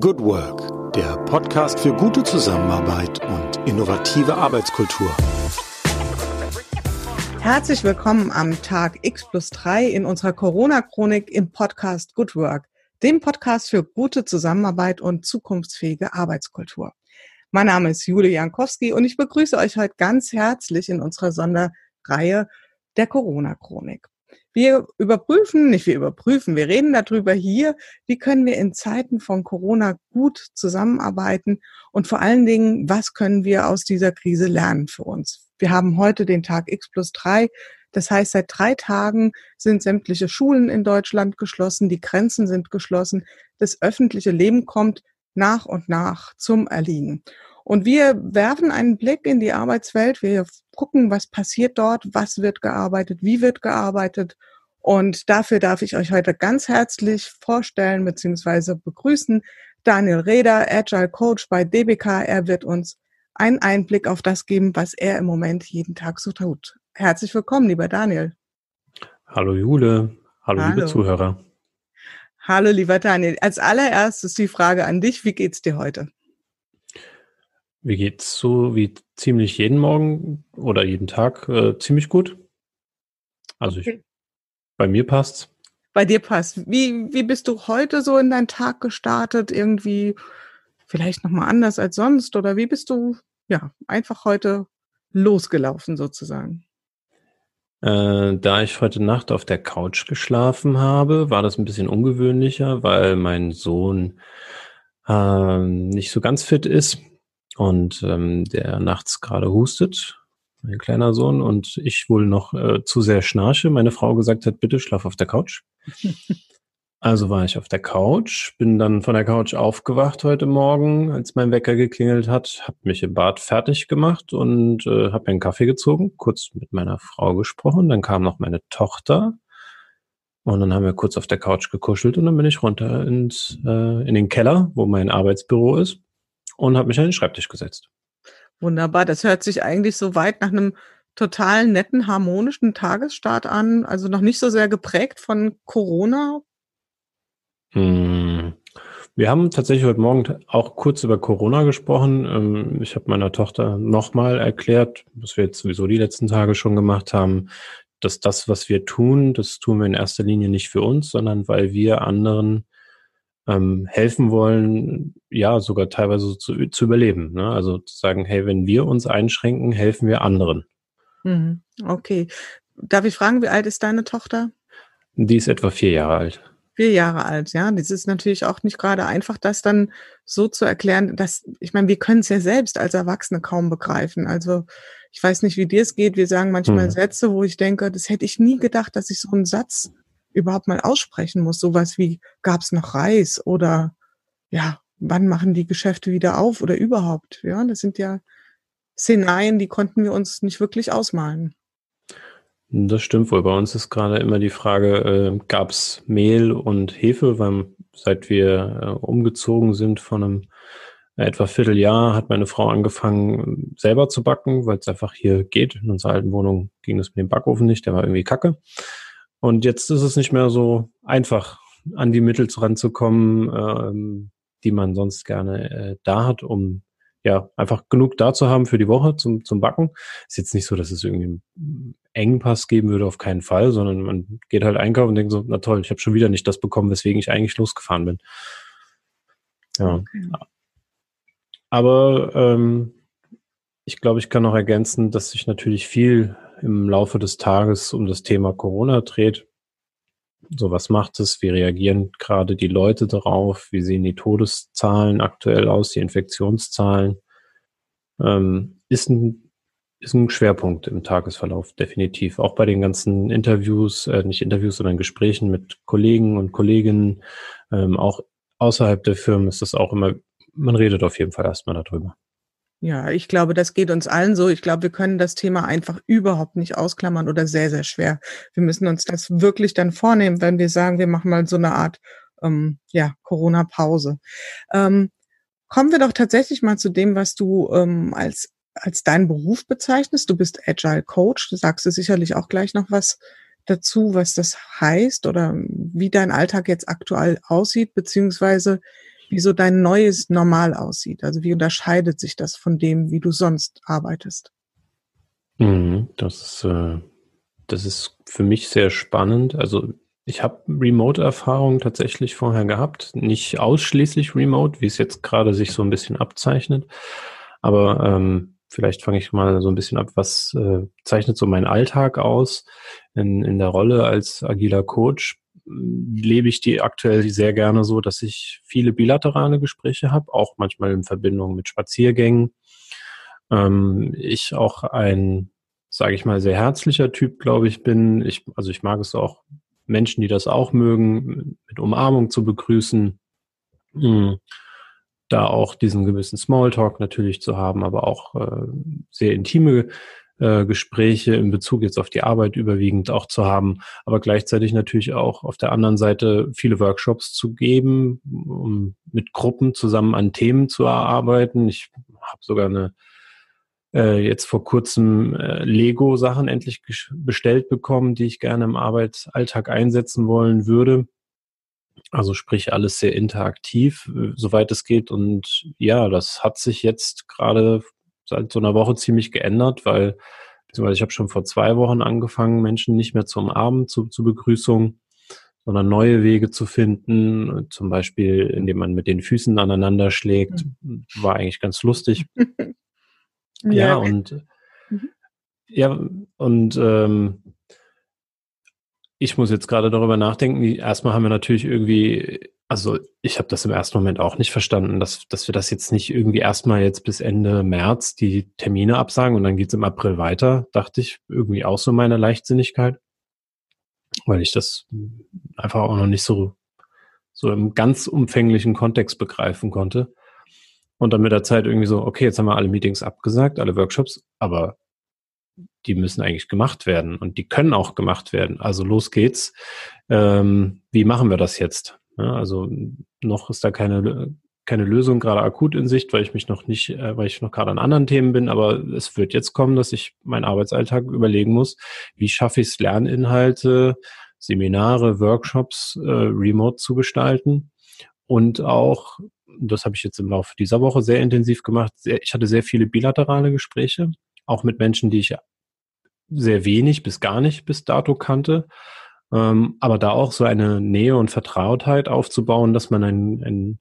Good Work, der Podcast für gute Zusammenarbeit und innovative Arbeitskultur. Herzlich willkommen am Tag X plus 3 in unserer Corona-Chronik im Podcast Good Work, dem Podcast für gute Zusammenarbeit und zukunftsfähige Arbeitskultur. Mein Name ist Jule Jankowski und ich begrüße euch heute ganz herzlich in unserer Sonderreihe der Corona-Chronik. Wir überprüfen, nicht wir überprüfen, wir reden darüber hier, wie können wir in Zeiten von Corona gut zusammenarbeiten und vor allen Dingen, was können wir aus dieser Krise lernen für uns. Wir haben heute den Tag X plus drei. Das heißt, seit drei Tagen sind sämtliche Schulen in Deutschland geschlossen, die Grenzen sind geschlossen, das öffentliche Leben kommt nach und nach zum Erliegen. Und wir werfen einen Blick in die Arbeitswelt. Wir gucken, was passiert dort, was wird gearbeitet, wie wird gearbeitet. Und dafür darf ich euch heute ganz herzlich vorstellen bzw. begrüßen Daniel Reder, Agile Coach bei DBK. Er wird uns einen Einblick auf das geben, was er im Moment jeden Tag so tut. Herzlich willkommen, lieber Daniel. Hallo Jule, hallo, hallo. liebe Zuhörer. Hallo, lieber Daniel. Als allererstes die Frage an dich, wie geht's dir heute? Wie geht's so wie ziemlich jeden Morgen oder jeden Tag äh, ziemlich gut? Also okay. ich, bei mir passt's. Bei dir passt. Wie, wie bist du heute so in deinen Tag gestartet? Irgendwie vielleicht nochmal anders als sonst? Oder wie bist du ja einfach heute losgelaufen sozusagen? Äh, da ich heute Nacht auf der Couch geschlafen habe, war das ein bisschen ungewöhnlicher, weil mein Sohn äh, nicht so ganz fit ist und ähm, der nachts gerade hustet, mein kleiner Sohn, und ich wohl noch äh, zu sehr schnarche. Meine Frau gesagt hat, bitte schlaf auf der Couch. also war ich auf der Couch, bin dann von der Couch aufgewacht heute Morgen, als mein Wecker geklingelt hat, habe mich im Bad fertig gemacht und äh, habe mir einen Kaffee gezogen, kurz mit meiner Frau gesprochen. Dann kam noch meine Tochter. Und dann haben wir kurz auf der Couch gekuschelt und dann bin ich runter ins, äh, in den Keller, wo mein Arbeitsbüro ist und habe mich an den Schreibtisch gesetzt. Wunderbar, das hört sich eigentlich so weit nach einem total netten, harmonischen Tagesstart an, also noch nicht so sehr geprägt von Corona. Hm. Wir haben tatsächlich heute Morgen auch kurz über Corona gesprochen. Ähm, ich habe meiner Tochter nochmal erklärt, was wir jetzt sowieso die letzten Tage schon gemacht haben, dass das, was wir tun, das tun wir in erster Linie nicht für uns, sondern weil wir anderen ähm, helfen wollen, ja, sogar teilweise zu, zu überleben. Ne? Also zu sagen, hey, wenn wir uns einschränken, helfen wir anderen. Mhm. Okay. Darf ich fragen, wie alt ist deine Tochter? Die ist etwa vier Jahre alt. Vier Jahre alt, ja. Das ist natürlich auch nicht gerade einfach, das dann so zu erklären, dass, ich meine, wir können es ja selbst als Erwachsene kaum begreifen. Also ich weiß nicht, wie dir es geht. Wir sagen manchmal hm. Sätze, wo ich denke, das hätte ich nie gedacht, dass ich so einen Satz überhaupt mal aussprechen muss. Sowas wie, gab es noch Reis oder ja, wann machen die Geschäfte wieder auf oder überhaupt? Ja, das sind ja Szenarien, die konnten wir uns nicht wirklich ausmalen. Das stimmt wohl. Bei uns ist gerade immer die Frage, äh, gab es Mehl und Hefe, weil seit wir äh, umgezogen sind von einem etwa Vierteljahr hat meine Frau angefangen, selber zu backen, weil es einfach hier geht. In unserer alten Wohnung ging das mit dem Backofen nicht, der war irgendwie kacke. Und jetzt ist es nicht mehr so einfach, an die Mittel ranzukommen, ähm, die man sonst gerne äh, da hat, um ja einfach genug da zu haben für die Woche zum, zum Backen. Ist jetzt nicht so, dass es irgendwie einen Engpass geben würde, auf keinen Fall, sondern man geht halt einkaufen und denkt so, na toll, ich habe schon wieder nicht das bekommen, weswegen ich eigentlich losgefahren bin. Ja. Okay. Aber ähm, ich glaube, ich kann noch ergänzen, dass sich natürlich viel im Laufe des Tages um das Thema Corona dreht. So, was macht es? Wie reagieren gerade die Leute darauf? Wie sehen die Todeszahlen aktuell aus, die Infektionszahlen? Ähm, ist, ein, ist ein Schwerpunkt im Tagesverlauf, definitiv. Auch bei den ganzen Interviews, äh, nicht Interviews, sondern Gesprächen mit Kollegen und Kolleginnen, ähm, auch außerhalb der Firmen ist das auch immer, man redet auf jeden Fall erstmal darüber. Ja, ich glaube, das geht uns allen so. Ich glaube, wir können das Thema einfach überhaupt nicht ausklammern oder sehr, sehr schwer. Wir müssen uns das wirklich dann vornehmen, wenn wir sagen, wir machen mal so eine Art ähm, ja, Corona-Pause. Ähm, kommen wir doch tatsächlich mal zu dem, was du ähm, als, als deinen Beruf bezeichnest. Du bist Agile Coach. Du sagst du sicherlich auch gleich noch was dazu, was das heißt oder wie dein Alltag jetzt aktuell aussieht, beziehungsweise wie so dein neues Normal aussieht. Also wie unterscheidet sich das von dem, wie du sonst arbeitest? Mhm, das, ist, äh, das ist für mich sehr spannend. Also ich habe Remote-Erfahrung tatsächlich vorher gehabt, nicht ausschließlich Remote, wie es jetzt gerade sich so ein bisschen abzeichnet. Aber ähm, vielleicht fange ich mal so ein bisschen ab, was äh, zeichnet so mein Alltag aus in, in der Rolle als agiler Coach lebe ich die aktuell sehr gerne so, dass ich viele bilaterale Gespräche habe, auch manchmal in Verbindung mit Spaziergängen. Ähm, ich auch ein, sage ich mal, sehr herzlicher Typ, glaube ich, bin. Ich, also ich mag es auch, Menschen, die das auch mögen, mit Umarmung zu begrüßen. Mhm. Da auch diesen gewissen Smalltalk natürlich zu haben, aber auch äh, sehr intime äh, Gespräche in Bezug jetzt auf die Arbeit überwiegend auch zu haben, aber gleichzeitig natürlich auch auf der anderen Seite viele Workshops zu geben, um mit Gruppen zusammen an Themen zu erarbeiten. Ich habe sogar eine äh, jetzt vor kurzem äh, Lego-Sachen endlich bestellt bekommen, die ich gerne im Arbeitsalltag einsetzen wollen würde. Also sprich alles sehr interaktiv, soweit es geht. Und ja, das hat sich jetzt gerade seit so einer Woche ziemlich geändert, weil beziehungsweise ich habe schon vor zwei Wochen angefangen, Menschen nicht mehr zum Abend zu, zu Begrüßung, sondern neue Wege zu finden, zum Beispiel indem man mit den Füßen aneinander schlägt, mhm. war eigentlich ganz lustig. ja, ja, und mhm. ja, und ähm, ich muss jetzt gerade darüber nachdenken. Erstmal haben wir natürlich irgendwie also ich habe das im ersten Moment auch nicht verstanden, dass, dass wir das jetzt nicht irgendwie erstmal jetzt bis Ende März die Termine absagen und dann geht's im April weiter, dachte ich irgendwie auch so meine Leichtsinnigkeit, weil ich das einfach auch noch nicht so, so im ganz umfänglichen Kontext begreifen konnte. Und dann mit der Zeit irgendwie so, okay, jetzt haben wir alle Meetings abgesagt, alle Workshops, aber die müssen eigentlich gemacht werden und die können auch gemacht werden. Also los geht's. Ähm, wie machen wir das jetzt? Ja, also noch ist da keine, keine Lösung gerade akut in Sicht, weil ich mich noch nicht, äh, weil ich noch gerade an anderen Themen bin, aber es wird jetzt kommen, dass ich meinen Arbeitsalltag überlegen muss, wie schaffe ich es, Lerninhalte, Seminare, Workshops äh, remote zu gestalten? Und auch, das habe ich jetzt im Laufe dieser Woche sehr intensiv gemacht, sehr, ich hatte sehr viele bilaterale Gespräche, auch mit Menschen, die ich sehr wenig bis gar nicht bis dato kannte ähm, aber da auch so eine Nähe und Vertrautheit aufzubauen, dass man eine ein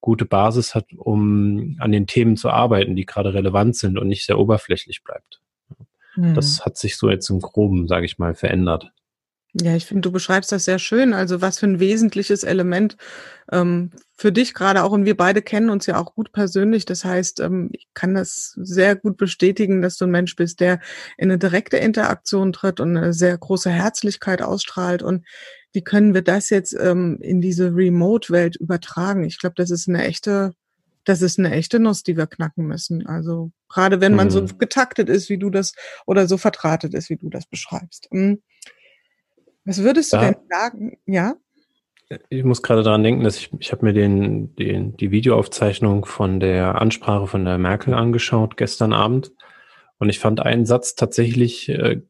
gute Basis hat, um an den Themen zu arbeiten, die gerade relevant sind und nicht sehr oberflächlich bleibt. Mhm. Das hat sich so jetzt im Groben, sage ich mal, verändert. Ja, ich finde, du beschreibst das sehr schön. Also was für ein wesentliches Element ähm, für dich gerade auch. Und wir beide kennen uns ja auch gut persönlich. Das heißt, ähm, ich kann das sehr gut bestätigen, dass du ein Mensch bist, der in eine direkte Interaktion tritt und eine sehr große Herzlichkeit ausstrahlt. Und wie können wir das jetzt ähm, in diese Remote-Welt übertragen? Ich glaube, das ist eine echte, das ist eine echte Nuss, die wir knacken müssen. Also gerade wenn man mhm. so getaktet ist, wie du das, oder so vertratet ist, wie du das beschreibst. Mhm. Was würdest du ja. denn sagen? Ja? Ich muss gerade daran denken, dass ich, ich habe mir den, den, die Videoaufzeichnung von der Ansprache von der Merkel angeschaut gestern Abend. Und ich fand einen Satz tatsächlich äh,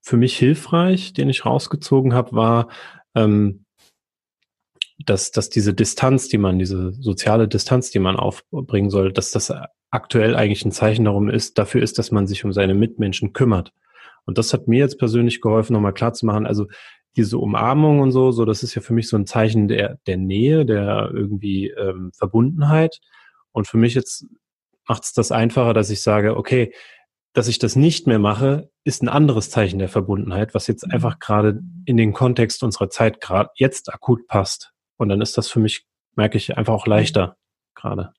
für mich hilfreich, den ich rausgezogen habe, war, ähm, dass, dass diese Distanz, die man, diese soziale Distanz, die man aufbringen soll, dass das aktuell eigentlich ein Zeichen darum ist, dafür ist, dass man sich um seine Mitmenschen kümmert. Und das hat mir jetzt persönlich geholfen, nochmal klar zu machen, also diese Umarmung und so, so, das ist ja für mich so ein Zeichen der, der Nähe, der irgendwie ähm, Verbundenheit. Und für mich jetzt macht es das einfacher, dass ich sage, okay, dass ich das nicht mehr mache, ist ein anderes Zeichen der Verbundenheit, was jetzt mhm. einfach gerade in den Kontext unserer Zeit gerade jetzt akut passt. Und dann ist das für mich, merke ich, einfach auch leichter gerade.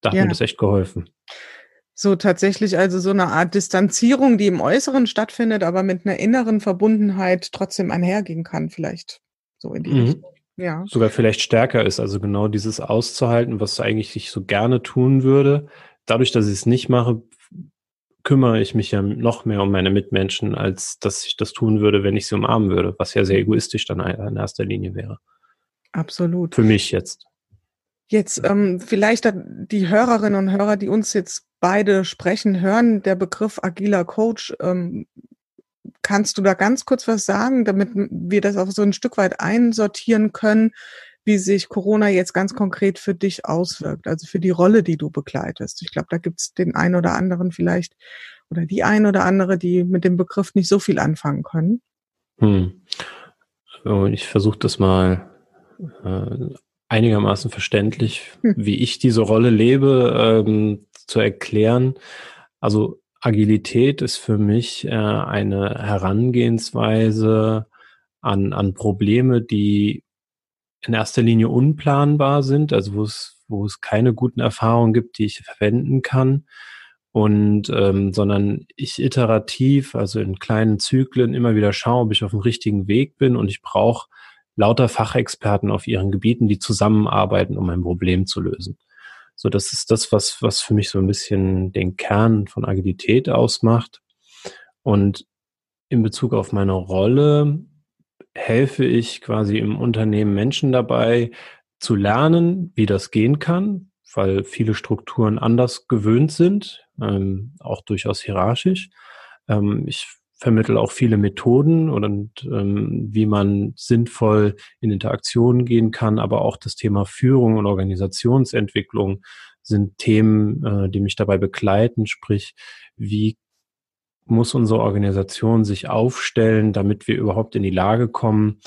Da hat ja. mir das echt geholfen. So tatsächlich also so eine Art Distanzierung, die im Äußeren stattfindet, aber mit einer inneren Verbundenheit trotzdem einhergehen kann, vielleicht so in die mhm. Richtung. Ja. Sogar vielleicht stärker ist, also genau dieses auszuhalten, was eigentlich ich so gerne tun würde. Dadurch, dass ich es nicht mache, kümmere ich mich ja noch mehr um meine Mitmenschen, als dass ich das tun würde, wenn ich sie umarmen würde, was ja sehr egoistisch dann in erster Linie wäre. Absolut. Für mich jetzt. Jetzt ähm, vielleicht die Hörerinnen und Hörer, die uns jetzt beide sprechen, hören, der Begriff agiler Coach. Ähm, kannst du da ganz kurz was sagen, damit wir das auch so ein Stück weit einsortieren können? wie sich Corona jetzt ganz konkret für dich auswirkt, also für die Rolle, die du begleitest. Ich glaube, da gibt es den einen oder anderen vielleicht oder die ein oder andere, die mit dem Begriff nicht so viel anfangen können. Hm. Ich versuche das mal äh, einigermaßen verständlich, hm. wie ich diese Rolle lebe, ähm, zu erklären. Also Agilität ist für mich äh, eine Herangehensweise an, an Probleme, die in erster Linie unplanbar sind, also wo es, wo es keine guten Erfahrungen gibt, die ich verwenden kann. Und ähm, sondern ich iterativ, also in kleinen Zyklen immer wieder schaue, ob ich auf dem richtigen Weg bin und ich brauche lauter Fachexperten auf ihren Gebieten, die zusammenarbeiten, um ein Problem zu lösen. So, das ist das, was, was für mich so ein bisschen den Kern von Agilität ausmacht. Und in Bezug auf meine Rolle helfe ich quasi im Unternehmen Menschen dabei zu lernen, wie das gehen kann, weil viele Strukturen anders gewöhnt sind, ähm, auch durchaus hierarchisch. Ähm, ich vermittle auch viele Methoden und ähm, wie man sinnvoll in Interaktionen gehen kann, aber auch das Thema Führung und Organisationsentwicklung sind Themen, äh, die mich dabei begleiten, sprich, wie muss unsere Organisation sich aufstellen, damit wir überhaupt in die Lage kommen,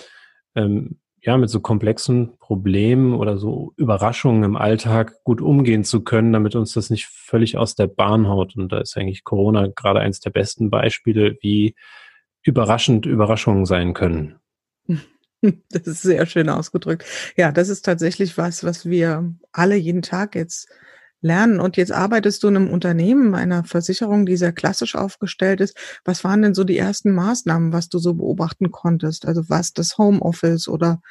ähm, ja, mit so komplexen Problemen oder so Überraschungen im Alltag gut umgehen zu können, damit uns das nicht völlig aus der Bahn haut. Und da ist eigentlich Corona gerade eines der besten Beispiele, wie überraschend Überraschungen sein können. Das ist sehr schön ausgedrückt. Ja, das ist tatsächlich was, was wir alle jeden Tag jetzt lernen. Und jetzt arbeitest du in einem Unternehmen, einer Versicherung, die sehr klassisch aufgestellt ist. Was waren denn so die ersten Maßnahmen, was du so beobachten konntest? Also was das Homeoffice oder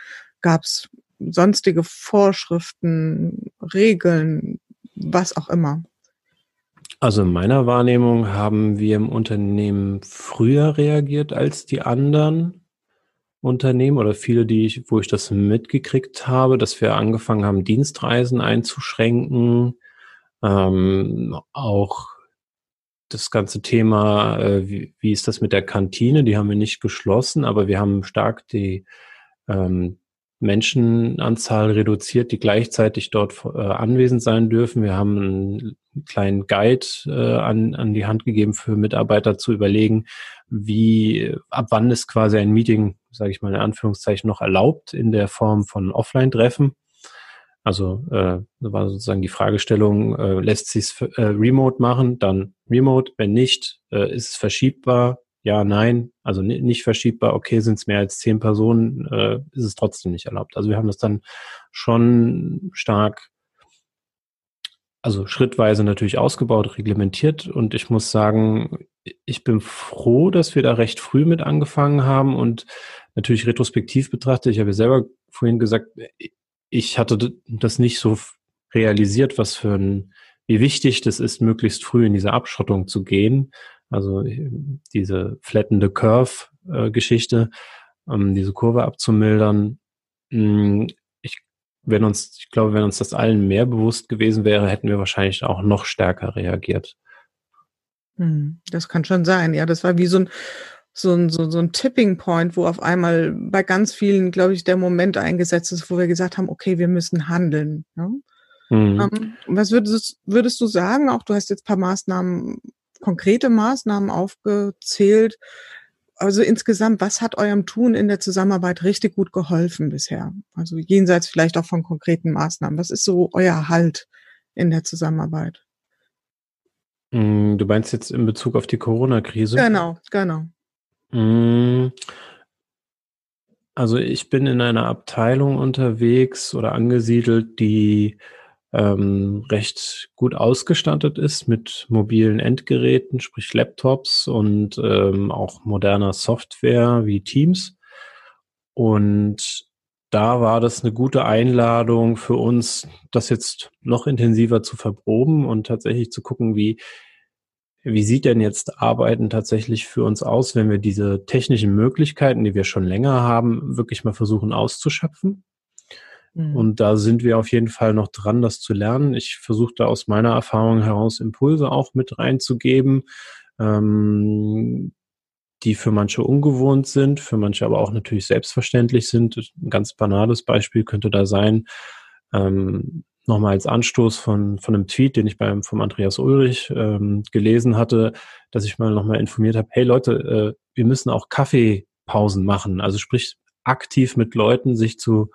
gab es sonstige Vorschriften, Regeln, was auch immer? Also in meiner Wahrnehmung haben wir im Unternehmen früher reagiert als die anderen Unternehmen oder viele, die ich, wo ich das mitgekriegt habe, dass wir angefangen haben, Dienstreisen einzuschränken, ähm, auch das ganze Thema, äh, wie, wie ist das mit der Kantine? Die haben wir nicht geschlossen, aber wir haben stark die ähm, Menschenanzahl reduziert, die gleichzeitig dort äh, anwesend sein dürfen. Wir haben einen kleinen Guide äh, an, an die Hand gegeben für Mitarbeiter zu überlegen, wie ab wann ist quasi ein Meeting, sage ich mal in Anführungszeichen, noch erlaubt in der Form von Offline-Treffen. Also äh, war sozusagen die Fragestellung, äh, lässt sich äh, remote machen, dann remote, wenn nicht, äh, ist es verschiebbar, ja, nein, also nicht verschiebbar, okay, sind es mehr als zehn Personen, äh, ist es trotzdem nicht erlaubt. Also wir haben das dann schon stark, also schrittweise natürlich ausgebaut, reglementiert. Und ich muss sagen, ich bin froh, dass wir da recht früh mit angefangen haben. Und natürlich retrospektiv betrachtet, ich habe ja selber vorhin gesagt, ich hatte das nicht so realisiert, was für ein, wie wichtig das ist, möglichst früh in diese Abschottung zu gehen. Also äh, diese flattende Curve-Geschichte, ähm, diese Kurve abzumildern. Hm, ich, wenn uns, ich glaube, wenn uns das allen mehr bewusst gewesen wäre, hätten wir wahrscheinlich auch noch stärker reagiert. Hm, das kann schon sein. Ja, das war wie so ein so ein, so, so ein Tipping Point, wo auf einmal bei ganz vielen, glaube ich, der Moment eingesetzt ist, wo wir gesagt haben, okay, wir müssen handeln. Ne? Mhm. Ähm, was würdest, würdest du sagen? Auch du hast jetzt paar Maßnahmen, konkrete Maßnahmen aufgezählt. Also insgesamt, was hat eurem Tun in der Zusammenarbeit richtig gut geholfen bisher? Also jenseits vielleicht auch von konkreten Maßnahmen. Was ist so euer Halt in der Zusammenarbeit? Hm, du meinst jetzt in Bezug auf die Corona-Krise? Genau, genau. Hm. Also ich bin in einer Abteilung unterwegs oder angesiedelt, die ähm, recht gut ausgestattet ist mit mobilen Endgeräten, sprich Laptops und ähm, auch moderner Software wie Teams. Und da war das eine gute Einladung für uns, das jetzt noch intensiver zu verproben und tatsächlich zu gucken, wie wie sieht denn jetzt Arbeiten tatsächlich für uns aus, wenn wir diese technischen Möglichkeiten, die wir schon länger haben, wirklich mal versuchen auszuschöpfen? Mhm. Und da sind wir auf jeden Fall noch dran, das zu lernen. Ich versuche da aus meiner Erfahrung heraus Impulse auch mit reinzugeben, ähm, die für manche ungewohnt sind, für manche aber auch natürlich selbstverständlich sind. Ein ganz banales Beispiel könnte da sein, ähm, nochmal als Anstoß von, von einem Tweet, den ich beim vom Andreas Ulrich ähm, gelesen hatte, dass ich mal nochmal informiert habe, hey Leute, äh, wir müssen auch Kaffeepausen machen. Also sprich aktiv mit Leuten sich zu,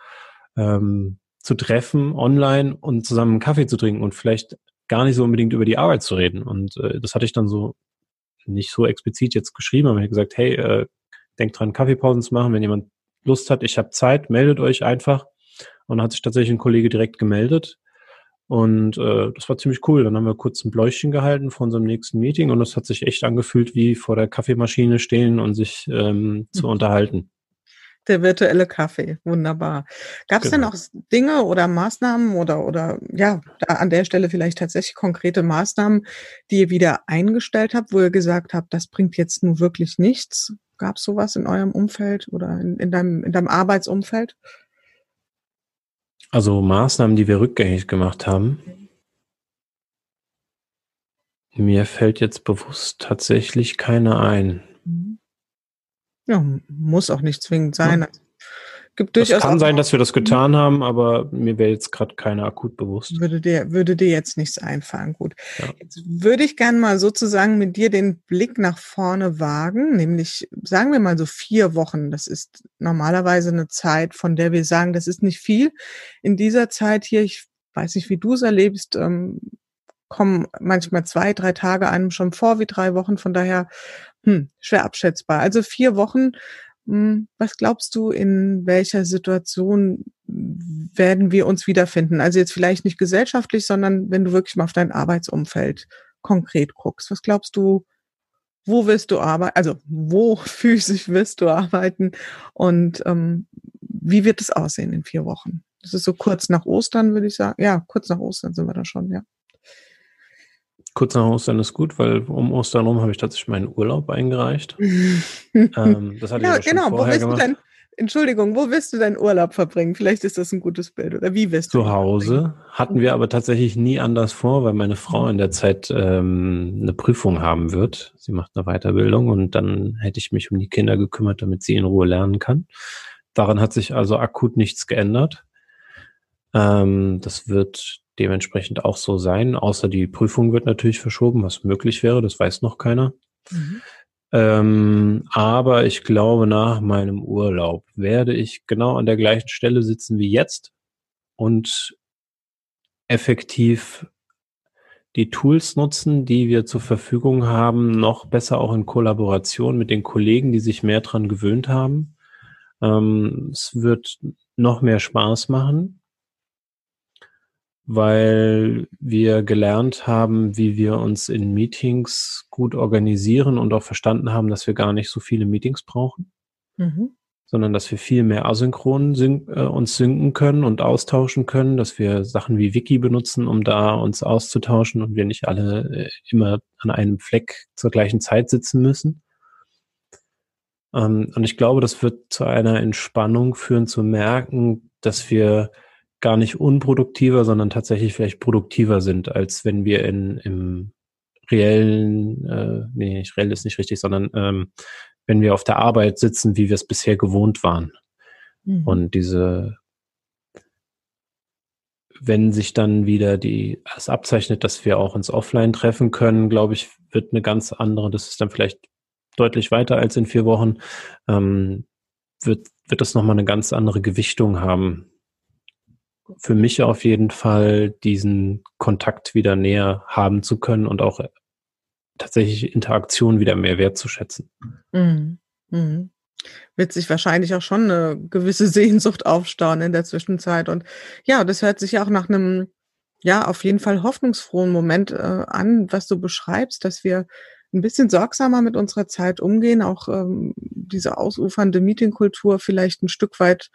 ähm, zu treffen online und zusammen Kaffee zu trinken und vielleicht gar nicht so unbedingt über die Arbeit zu reden. Und äh, das hatte ich dann so nicht so explizit jetzt geschrieben, aber ich habe gesagt, hey, äh, denkt dran, Kaffeepausen zu machen. Wenn jemand Lust hat, ich habe Zeit, meldet euch einfach. Und hat sich tatsächlich ein Kollege direkt gemeldet. Und äh, das war ziemlich cool. Dann haben wir kurz ein Bläuchchen gehalten vor unserem nächsten Meeting und es hat sich echt angefühlt, wie vor der Kaffeemaschine stehen und sich ähm, zu mhm. unterhalten der virtuelle Kaffee. Wunderbar. Gab es genau. denn auch Dinge oder Maßnahmen oder, oder ja, da an der Stelle vielleicht tatsächlich konkrete Maßnahmen, die ihr wieder eingestellt habt, wo ihr gesagt habt, das bringt jetzt nun wirklich nichts? Gab es sowas in eurem Umfeld oder in, in, deinem, in deinem Arbeitsumfeld? Also Maßnahmen, die wir rückgängig gemacht haben. Mir fällt jetzt bewusst tatsächlich keine ein. Ja, muss auch nicht zwingend sein. Ja. Gibt durchaus es kann sein, dass wir das getan haben, aber mir wäre jetzt gerade keiner akut bewusst. Würde dir, würde dir jetzt nichts einfallen. Gut. Ja. Jetzt würde ich gerne mal sozusagen mit dir den Blick nach vorne wagen, nämlich sagen wir mal so vier Wochen. Das ist normalerweise eine Zeit, von der wir sagen, das ist nicht viel. In dieser Zeit hier, ich weiß nicht, wie du es erlebst, ähm, kommen manchmal zwei, drei Tage einem schon vor wie drei Wochen. Von daher hm, schwer abschätzbar. Also vier Wochen. Hm, was glaubst du, in welcher Situation werden wir uns wiederfinden? Also jetzt vielleicht nicht gesellschaftlich, sondern wenn du wirklich mal auf dein Arbeitsumfeld konkret guckst. Was glaubst du, wo wirst du arbeiten? Also wo physisch wirst du arbeiten? Und ähm, wie wird es aussehen in vier Wochen? Das ist so kurz nach Ostern, würde ich sagen. Ja, kurz nach Ostern sind wir da schon, ja. Kurz nach Ostern ist gut, weil um Ostern rum habe ich tatsächlich meinen Urlaub eingereicht. ähm, das hatte ja, ich genau. Wo willst du denn, Entschuldigung, wo willst du deinen Urlaub verbringen? Vielleicht ist das ein gutes Bild. Oder wie wirst du? Zu Hause hatten wir aber tatsächlich nie anders vor, weil meine Frau in der Zeit ähm, eine Prüfung haben wird. Sie macht eine Weiterbildung und dann hätte ich mich um die Kinder gekümmert, damit sie in Ruhe lernen kann. Daran hat sich also akut nichts geändert. Ähm, das wird dementsprechend auch so sein, außer die Prüfung wird natürlich verschoben, was möglich wäre, das weiß noch keiner. Mhm. Ähm, aber ich glaube, nach meinem Urlaub werde ich genau an der gleichen Stelle sitzen wie jetzt und effektiv die Tools nutzen, die wir zur Verfügung haben, noch besser auch in Kollaboration mit den Kollegen, die sich mehr dran gewöhnt haben. Ähm, es wird noch mehr Spaß machen weil wir gelernt haben, wie wir uns in Meetings gut organisieren und auch verstanden haben, dass wir gar nicht so viele Meetings brauchen, mhm. sondern dass wir viel mehr asynchron syn äh, uns synken können und austauschen können, dass wir Sachen wie Wiki benutzen, um da uns auszutauschen und wir nicht alle äh, immer an einem Fleck zur gleichen Zeit sitzen müssen. Ähm, und ich glaube, das wird zu einer Entspannung führen, zu merken, dass wir gar nicht unproduktiver, sondern tatsächlich vielleicht produktiver sind, als wenn wir in, im reellen, äh, nee, nicht reell ist nicht richtig, sondern ähm, wenn wir auf der Arbeit sitzen, wie wir es bisher gewohnt waren. Mhm. Und diese, wenn sich dann wieder die, es abzeichnet, dass wir auch ins Offline treffen können, glaube ich, wird eine ganz andere, das ist dann vielleicht deutlich weiter als in vier Wochen, ähm, wird, wird das nochmal eine ganz andere Gewichtung haben für mich auf jeden Fall, diesen Kontakt wieder näher haben zu können und auch tatsächlich Interaktion wieder mehr wertzuschätzen. Mhm. Mhm. Wird sich wahrscheinlich auch schon eine gewisse Sehnsucht aufstauen in der Zwischenzeit. Und ja, das hört sich ja auch nach einem, ja, auf jeden Fall hoffnungsfrohen Moment äh, an, was du beschreibst, dass wir ein bisschen sorgsamer mit unserer Zeit umgehen, auch ähm, diese ausufernde Meetingkultur vielleicht ein Stück weit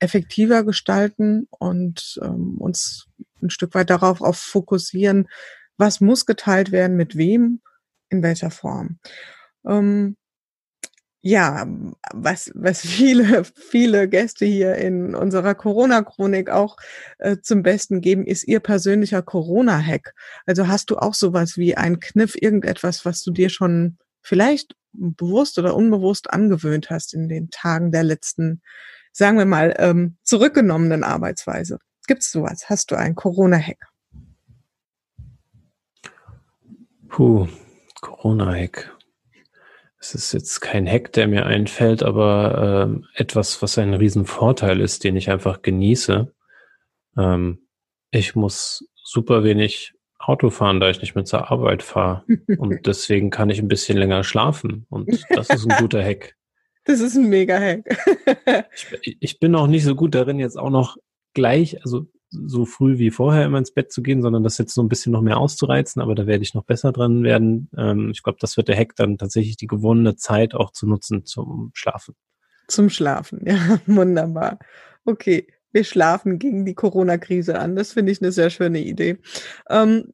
effektiver gestalten und ähm, uns ein Stück weit darauf auf fokussieren, was muss geteilt werden, mit wem, in welcher Form. Ähm, ja, was, was viele, viele Gäste hier in unserer Corona-Chronik auch äh, zum Besten geben, ist ihr persönlicher Corona-Hack. Also hast du auch sowas wie ein Kniff, irgendetwas, was du dir schon vielleicht bewusst oder unbewusst angewöhnt hast in den Tagen der letzten, sagen wir mal, ähm, zurückgenommenen Arbeitsweise? Gibt's sowas? Hast du einen Corona-Hack? Puh, Corona-Hack. Es ist jetzt kein Hack, der mir einfällt, aber ähm, etwas, was ein Riesenvorteil ist, den ich einfach genieße. Ähm, ich muss super wenig Auto fahren, da ich nicht mehr zur Arbeit fahre. Und deswegen kann ich ein bisschen länger schlafen. Und das ist ein guter Hack. Das ist ein mega Hack. ich, ich, bin auch nicht so gut darin, jetzt auch noch gleich, also so früh wie vorher immer ins Bett zu gehen, sondern das jetzt so ein bisschen noch mehr auszureizen, aber da werde ich noch besser dran werden. Ähm, ich glaube, das wird der Hack dann tatsächlich die gewonnene Zeit auch zu nutzen zum Schlafen. Zum Schlafen, ja, wunderbar. Okay wir schlafen gegen die Corona-Krise an. Das finde ich eine sehr schöne Idee. Ähm,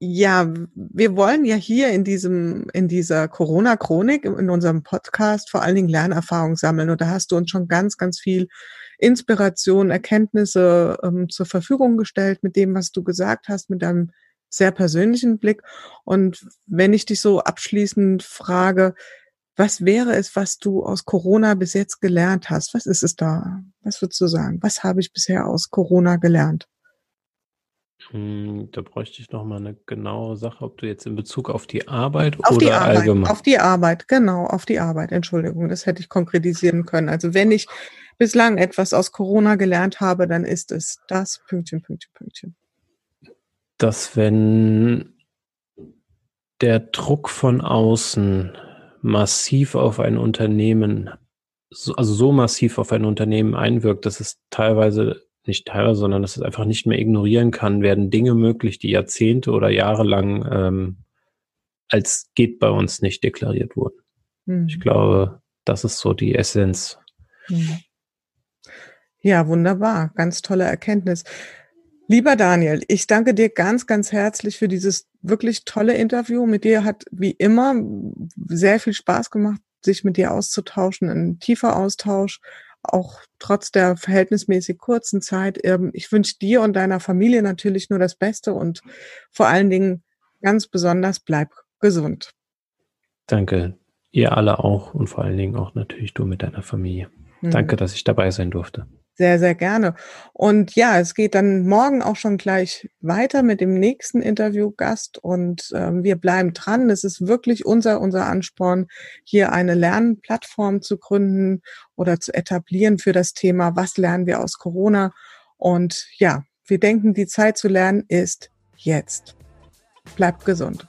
ja, wir wollen ja hier in diesem, in dieser Corona-Chronik, in unserem Podcast vor allen Dingen Lernerfahrung sammeln. Und da hast du uns schon ganz, ganz viel Inspiration, Erkenntnisse ähm, zur Verfügung gestellt mit dem, was du gesagt hast, mit deinem sehr persönlichen Blick. Und wenn ich dich so abschließend frage, was wäre es, was du aus Corona bis jetzt gelernt hast? Was ist es da? Was würdest du sagen? Was habe ich bisher aus Corona gelernt? Hm, da bräuchte ich noch mal eine genaue Sache, ob du jetzt in Bezug auf die Arbeit auf oder die Arbeit, allgemein. Auf die Arbeit, genau, auf die Arbeit. Entschuldigung, das hätte ich konkretisieren können. Also wenn ich bislang etwas aus Corona gelernt habe, dann ist es das Pünktchen, Pünktchen, Pünktchen. Dass wenn der Druck von außen massiv auf ein Unternehmen, also so massiv auf ein Unternehmen einwirkt, dass es teilweise, nicht teilweise, sondern dass es einfach nicht mehr ignorieren kann, werden Dinge möglich, die Jahrzehnte oder Jahre lang ähm, als geht bei uns nicht deklariert wurden. Hm. Ich glaube, das ist so die Essenz. Hm. Ja, wunderbar. Ganz tolle Erkenntnis. Lieber Daniel, ich danke dir ganz, ganz herzlich für dieses wirklich tolle Interview. Mit dir hat wie immer sehr viel Spaß gemacht, sich mit dir auszutauschen, ein tiefer Austausch, auch trotz der verhältnismäßig kurzen Zeit. Ähm, ich wünsche dir und deiner Familie natürlich nur das Beste und vor allen Dingen ganz besonders bleib gesund. Danke. Ihr alle auch und vor allen Dingen auch natürlich du mit deiner Familie. Mhm. Danke, dass ich dabei sein durfte. Sehr, sehr gerne. Und ja, es geht dann morgen auch schon gleich weiter mit dem nächsten Interviewgast und ähm, wir bleiben dran. Es ist wirklich unser, unser Ansporn, hier eine Lernplattform zu gründen oder zu etablieren für das Thema, was lernen wir aus Corona? Und ja, wir denken, die Zeit zu lernen ist jetzt. Bleibt gesund.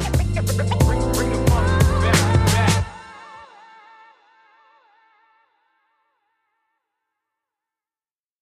Thank you.